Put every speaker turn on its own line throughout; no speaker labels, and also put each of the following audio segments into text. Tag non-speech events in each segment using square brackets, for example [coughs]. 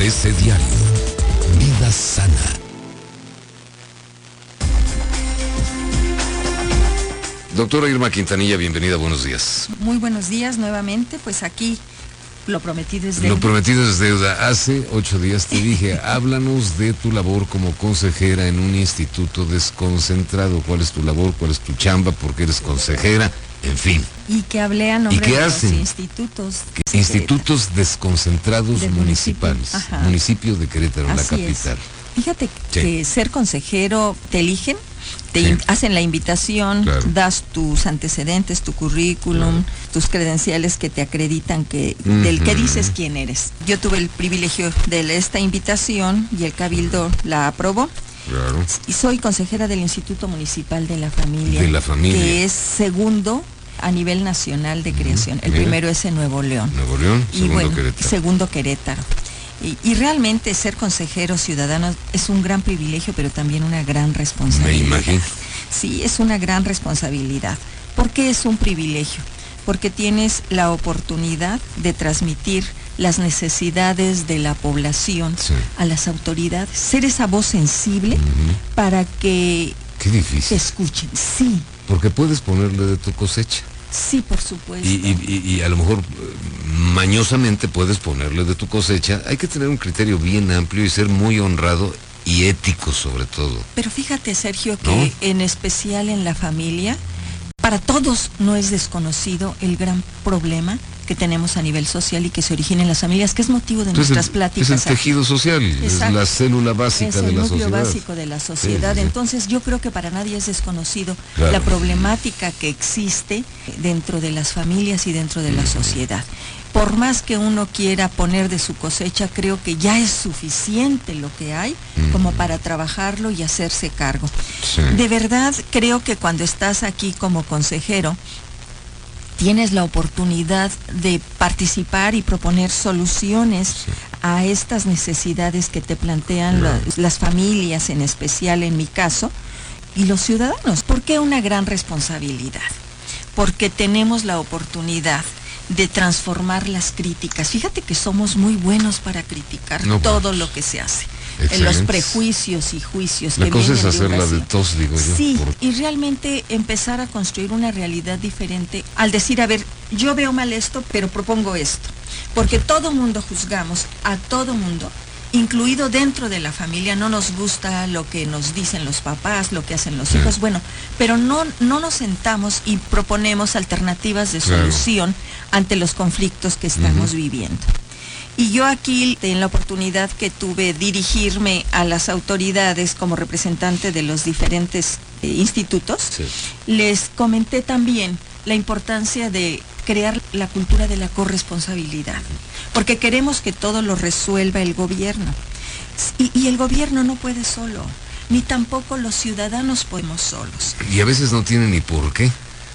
ABC Diario. Vida sana.
Doctora Irma Quintanilla, bienvenida, buenos días.
Muy buenos días nuevamente, pues aquí lo prometido es
Lo prometido es deuda. Hace ocho días te dije, háblanos de tu labor como consejera en un instituto desconcentrado. ¿Cuál es tu labor? ¿Cuál es tu chamba? ¿Por qué eres consejera? En fin.
Y que hablé a nombre
qué
de
hacen?
los institutos.
Institutos desconcentrados municipales.
municipio.
De Querétaro, la
es.
capital.
Fíjate
Sí.
que ser consejero te eligen, te
Sí.
hacen la invitación,
Claro.
das tus antecedentes, tu currículum, tus credenciales que te acreditan que del que dices quién eres. Yo tuve el privilegio de esta invitación y el cabildo la aprobó.
Claro.
Y soy consejera del Instituto Municipal de la Familia.
De la Familia.
Que es segundo a nivel nacional de creación. El
mira.
primero es en Nuevo León.
Nuevo León,
y
segundo
bueno,
Querétaro.
segundo Querétaro. Y, y realmente ser consejero ciudadano es un gran privilegio, pero también una gran responsabilidad.
Me imagino.
Sí, es una gran responsabilidad. ¿Por qué es un privilegio? Porque tienes la oportunidad de transmitir las necesidades de la población
Sí.
a las autoridades, ser esa voz sensible para que
Qué difícil.
te escuchen. Sí,
Porque puedes ponerle de tu cosecha.
sí, por supuesto.
Y, y- a lo mejor eh, mañosamente puedes ponerle de tu cosecha. Hay que tener un criterio bien amplio y ser muy honrado y ético sobre todo.
Pero fíjate, Sergio, que
¿No?
en especial en la familia, para todos no es desconocido el gran problema que tenemos a nivel social y que se origina en las familias, que es motivo de nuestras
el-
pláticas.
es el tejido social, es la célula básica
es
de
el
la
núcleo
sociedad.
básico de la sociedad.
Sí, sí, sí.
Entonces yo creo que para nadie es desconocido
Claro.
la problemática que existe dentro de las familias y dentro de la sociedad. Por más que uno quiera poner de su cosecha, creo que ya es suficiente lo que hay como para trabajarlo y hacerse cargo.
Sí.
De verdad, creo que cuando estás aquí como consejero, tienes la oportunidad de participar y proponer soluciones a estas necesidades que te plantean
Claro.
la- las familias, en especial en mi caso, y los ciudadanos. ¿Por qué una gran responsabilidad? Porque tenemos la oportunidad de transformar las críticas. Fíjate que somos muy buenos para criticar
No,
todo
pues,
lo que se hace. En los prejuicios y juicios
La
que
cosa es
de
hacerla de
Eurasia.
tos, digo yo.
Sí,
por-
y realmente empezar a construir una realidad diferente al decir, a ver, yo veo mal esto, pero propongo esto. Porque todo mundo juzgamos, a todo mundo, incluido dentro de la familia, no nos gusta lo que nos dicen los papás, lo que hacen los hijos, bueno, pero no, no nos sentamos y proponemos alternativas de
Claro.
solución ante los conflictos que estamos viviendo. Y yo aquí, en la oportunidad que tuve dirigirme a las autoridades como representante de los diferentes eh, institutos,
Sí.
les comenté también la importancia de crear la cultura de la corresponsabilidad, porque queremos que todo lo resuelva el gobierno. Y, y el gobierno no puede solo, ni tampoco los ciudadanos podemos solos.
Y a veces no tiene ni por qué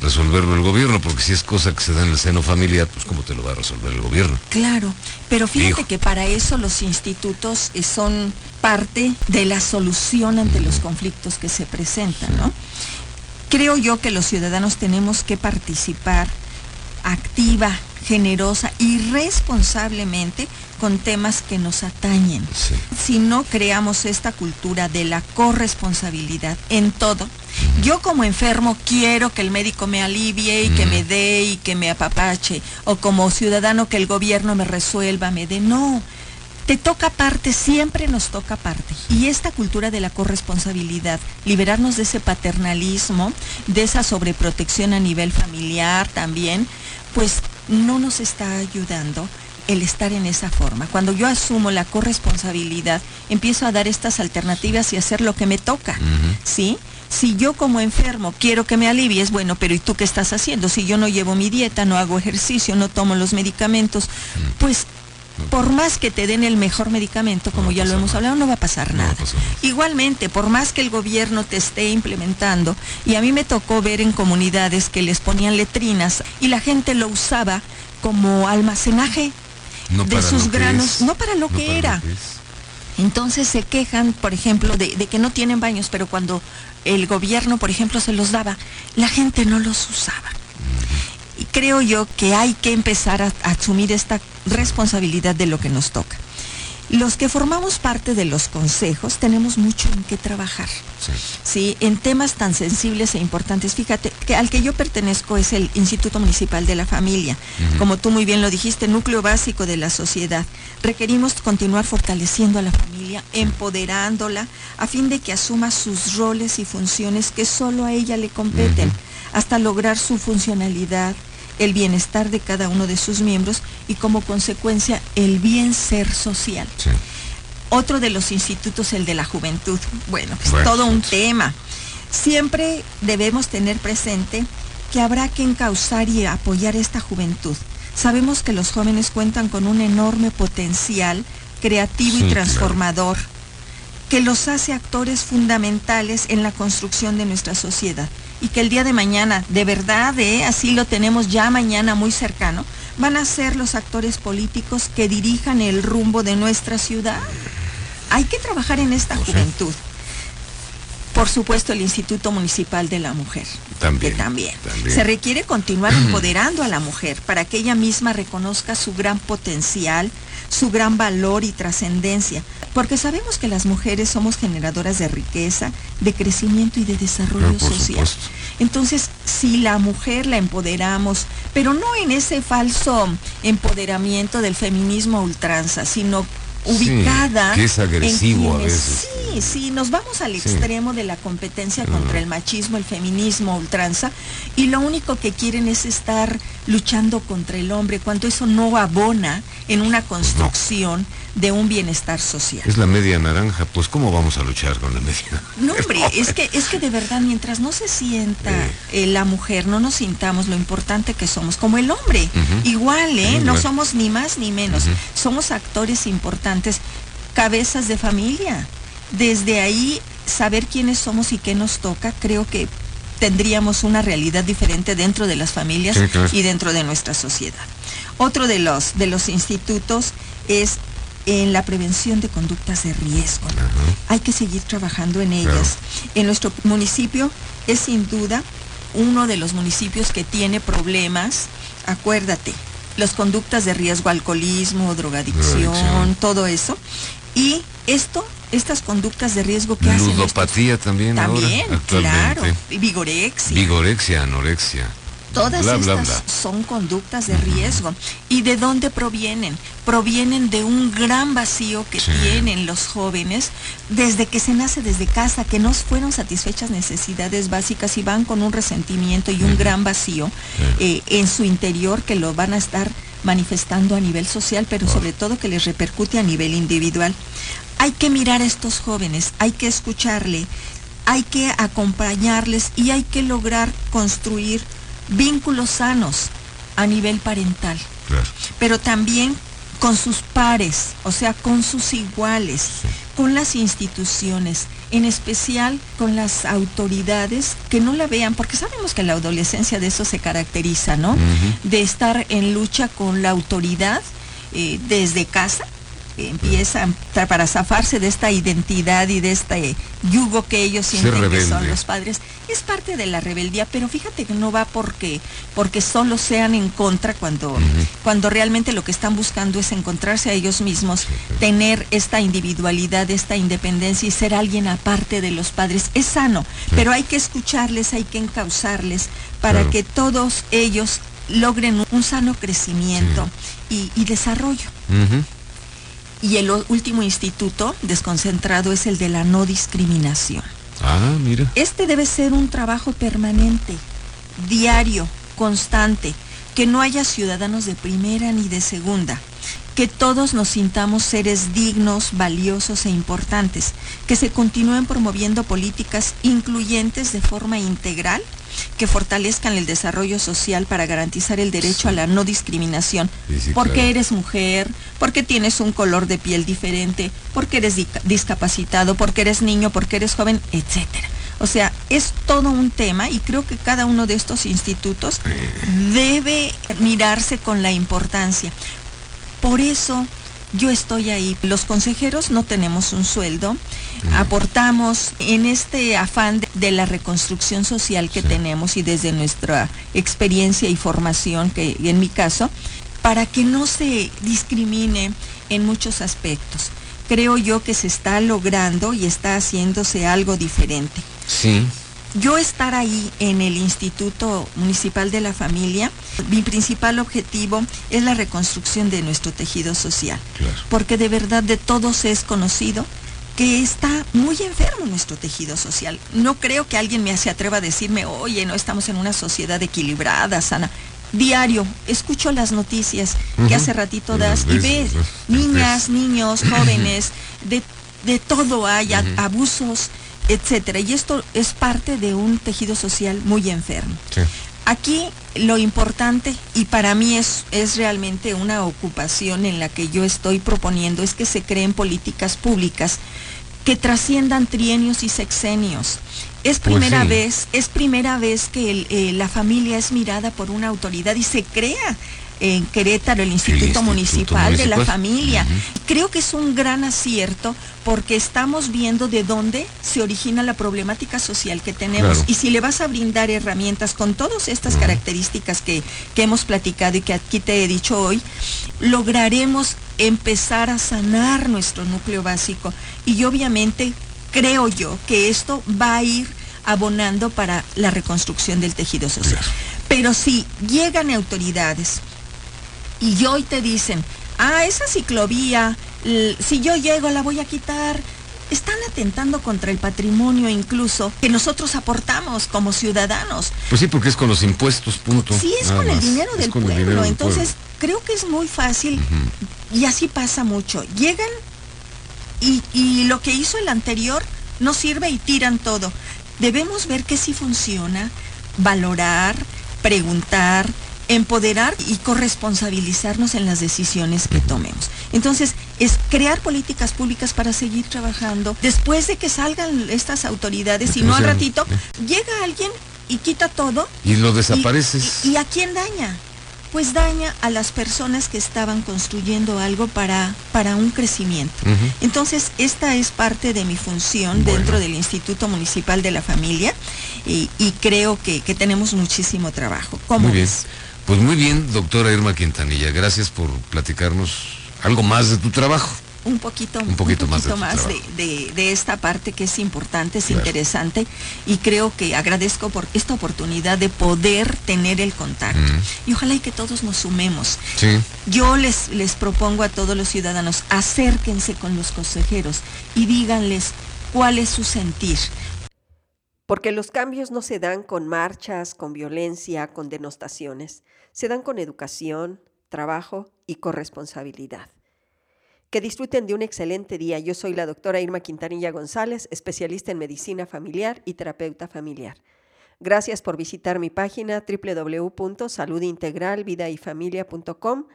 resolverlo el gobierno, porque si es cosa que se da en el seno familiar, pues cómo te lo va a resolver el gobierno.
Claro, pero fíjate
Hijo.
que para eso los institutos eh, son parte de la solución ante los conflictos que se presentan, ¿no? Creo yo que los ciudadanos tenemos que participar activa, generosa y responsablemente con temas que nos atañen.
Sí.
Si no creamos esta cultura de la corresponsabilidad en todo, yo como enfermo quiero que el médico me alivie y que me dé y que me apapache, o como ciudadano que el gobierno me resuelva, me dé. No, te toca parte, siempre nos toca parte. Y esta cultura de la corresponsabilidad, liberarnos de ese paternalismo, de esa sobreprotección a nivel familiar también, pues no nos está ayudando el estar en esa forma. Cuando yo asumo la corresponsabilidad, empiezo a dar estas alternativas y hacer lo que me toca, ¿sí? Si yo como enfermo quiero que me alivies, bueno, pero ¿y tú qué estás haciendo? Si yo no llevo mi dieta, no hago ejercicio, no tomo los medicamentos, pues por más que te den el mejor medicamento, como ya lo hemos
nada.
hablado, no va a pasar
No va a
nada.
pasar.
Igualmente, por más que el gobierno te esté implementando, y a mí me tocó ver en comunidades que les ponían letrinas y la gente lo usaba como almacenaje
No
de sus granos, no para lo que
para
era.
lo que es.
Entonces se quejan, por ejemplo, de, de que no tienen baños, pero cuando el gobierno, por ejemplo, se los daba, la gente no los usaba. Creo yo que hay que empezar a, a asumir esta responsabilidad de lo que nos toca. Los que formamos parte de los consejos tenemos mucho en qué trabajar.
Sí.
Sí, en temas tan sensibles e importantes. Fíjate que al que yo pertenezco es el Instituto Municipal de la Familia. Como tú muy bien lo dijiste, núcleo básico de la sociedad. Requerimos continuar fortaleciendo a la familia, empoderándola, a fin de que asuma sus roles y funciones que solo a ella le competen, hasta lograr su funcionalidad, el bienestar de cada uno de sus miembros y como consecuencia el bien ser social.
Sí.
Otro de los institutos, el de la juventud. Bueno, pues
Bueno,
todo un
sí.
tema. Siempre debemos tener presente que habrá que encauzar y apoyar esta juventud. Sabemos que los jóvenes cuentan con un enorme potencial creativo
Sí,
y
claro.
transformador que los hace actores fundamentales en la construcción de nuestra sociedad y que el día de mañana, de verdad, ¿eh? así lo tenemos ya mañana muy cercano, van a ser los actores políticos que dirijan el rumbo de nuestra ciudad. Hay que trabajar en esta
Pues sí.
juventud. Por supuesto, el Instituto Municipal de la Mujer.
También,
Que también.
también.
Se requiere continuar [clears throat] empoderando a la mujer para que ella misma reconozca su gran potencial, su gran valor y trascendencia. Porque sabemos que las mujeres somos generadoras de riqueza, de crecimiento y de desarrollo
Ah,
social.
supuesto.
Entonces, si la mujer la empoderamos, pero no en ese falso empoderamiento del feminismo ultranza, sino
Sí,
ubicada
que es agresivo
en
a
quienes-
veces.
Sí, sí, nos vamos al
Sí.
extremo de la competencia contra el machismo, el feminismo, ultranza, y lo único que quieren es estar luchando contra el hombre, cuando eso no abona en una construcción de un bienestar social.
Es la media naranja, pues ¿cómo vamos a luchar con la media?
No, hombre, es que, es que de verdad, mientras no se sienta eh, la mujer, no nos sintamos lo importante que somos, como el hombre, igual, ¿eh?
Sí,
No somos ni más ni menos, somos actores importantes, cabezas de familia. Desde ahí, saber quiénes somos y qué nos toca, creo que tendríamos una realidad diferente dentro de las familias
Sí, claro.
y dentro de nuestra sociedad. Otro de los, de los institutos es en la prevención de conductas de riesgo. Hay que seguir trabajando en ellas. En nuestro municipio es sin duda uno de los municipios que tiene problemas, acuérdate, las conductas de riesgo, alcoholismo, drogadicción,
Drogadicción.
todo eso. Y esto, estas conductas de riesgo que hacen
Ludopatía también,
también,
ahora,
claro, vigorexia.
Vigorexia, anorexia.
Todas
bla,
estas
bla.
son conductas de riesgo. ¿Y de dónde provienen? Provienen de un gran vacío que
Sí.
tienen los jóvenes desde que se nace desde casa, que no fueron satisfechas necesidades básicas y van con un resentimiento y un gran vacío eh, en su interior que lo van a estar manifestando a nivel social, pero sobre todo que les repercute a nivel individual. Hay que mirar a estos jóvenes, hay que escucharle, hay que acompañarles y hay que lograr construir vínculos sanos a nivel parental,
Claro.
pero también con sus pares, o sea, con sus iguales, con las instituciones, en especial con las autoridades que no la vean, porque sabemos que la adolescencia de eso se caracteriza, ¿no? De estar en lucha con la autoridad eh, desde casa, empiezan para zafarse de esta identidad y de este yugo que ellos sienten que son los padres. Es parte de la rebeldía, pero fíjate que no va porque, porque solo sean en contra cuando, cuando realmente lo que están buscando es encontrarse a ellos mismos, tener esta individualidad, esta independencia y ser alguien aparte de los padres. Es sano, pero hay que escucharles, hay que encauzarles para
Claro.
que todos ellos logren un sano crecimiento y, y desarrollo. Y el último instituto desconcentrado es el de la no discriminación.
Ah, mira.
Este debe ser un trabajo permanente, diario, constante, que no haya ciudadanos de primera ni de segunda, que todos nos sintamos seres dignos, valiosos e importantes, que se continúen promoviendo políticas incluyentes de forma integral, que fortalezcan el desarrollo social para garantizar el derecho a la no discriminación,
Sí, sí,
porque
claro.
eres mujer, porque tienes un color de piel diferente, porque eres di- discapacitado, porque eres niño, porque eres joven, etcétera. O sea, es todo un tema y creo que cada uno de estos institutos debe mirarse con la importancia. Por eso yo estoy ahí. Los consejeros no tenemos un sueldo, aportamos en este afán de, de la reconstrucción social que
Sí.
tenemos y desde nuestra experiencia y formación, que en mi caso, para que no se discrimine en muchos aspectos. Creo yo que se está logrando y está haciéndose algo diferente.
Sí.
Yo estar ahí en el Instituto Municipal de la Familia, mi principal objetivo es la reconstrucción de nuestro tejido social,
Claro.
porque de verdad de todos es conocido que está muy enfermo nuestro tejido social. No creo que alguien me se atreva a decirme, oye, no estamos en una sociedad equilibrada, sana. Diario, escucho las noticias que hace ratito das y
ves,
niñas, niños, jóvenes, [coughs] de, de todo hay, abusos, etcétera. Y esto es parte de un tejido social muy enfermo.
Sí.
Aquí lo importante, y para mí es, es realmente una ocupación en la que yo estoy proponiendo, es que se creen políticas públicas que trasciendan trienios y sexenios. Es
Pues
primera
sí.
vez, es primera vez que el, eh, la familia es mirada por una autoridad y se crea en Querétaro el Instituto,
Instituto
Municipal, de la. Familia. Creo que es un gran acierto porque estamos viendo de dónde se origina la problemática social que tenemos
Claro.
y si le vas a brindar herramientas con todas estas características que, que hemos platicado y que aquí te he dicho hoy, lograremos empezar a sanar nuestro núcleo básico y obviamente creo yo que esto va a ir abonando para la reconstrucción del tejido social.
Claro.
Pero si llegan autoridades y hoy te dicen, ah, esa ciclovía, si yo llego la voy a quitar, están atentando contra el patrimonio incluso que nosotros aportamos como ciudadanos.
Pues sí, porque es con los impuestos, punto.
Sí, es
nada
con el dinero
Es
del pueblo.
dinero del
Entonces,
pueblo.
creo que es muy fácil y así pasa mucho. Llegan y, y lo que hizo el anterior no sirve y tiran todo. Debemos ver que sí funciona, valorar, preguntar, empoderar y corresponsabilizarnos en las decisiones que tomemos. Entonces, es crear políticas públicas para seguir trabajando. Después de que salgan estas autoridades y no al ratito, llega alguien y quita todo
Y lo
¿Y-
desapareces.
¿Y, y a quién daña? Pues daña a las personas que estaban construyendo algo para, para un crecimiento. Entonces, esta es parte de mi función
Bueno.
dentro del Instituto Municipal de la Familia y, y creo que, que tenemos muchísimo trabajo. ¿Cómo
Muy bien. Pues muy bien, doctora Irma Quintanilla. Gracias por platicarnos algo más de tu trabajo.
Un poquito,
Un poquito más de tu
de,
trabajo.
de- de esta parte que es importante, es
Claro.
interesante y creo que agradezco por esta oportunidad de poder tener el contacto.
Mm.
Y ojalá y que todos nos sumemos.
Sí.
Yo les, les propongo a todos los ciudadanos, acérquense con los consejeros y díganles cuál es su sentir.
Porque los cambios no se dan con marchas, con violencia, con denostaciones. Se dan con educación, trabajo y corresponsabilidad. Que disfruten de un excelente día. Yo soy la doctora Irma Quintanilla González, especialista en medicina familiar y terapeuta familiar. Gracias por visitar mi página www.saludintegralvidayfamilia.com.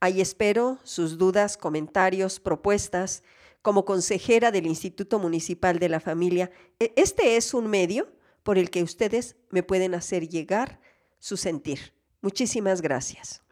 Ahí espero sus dudas, comentarios, propuestas. Como consejera del Instituto Municipal de la Familia, e- este es un medio por el que ustedes me pueden hacer llegar su sentir. Muchísimas gracias.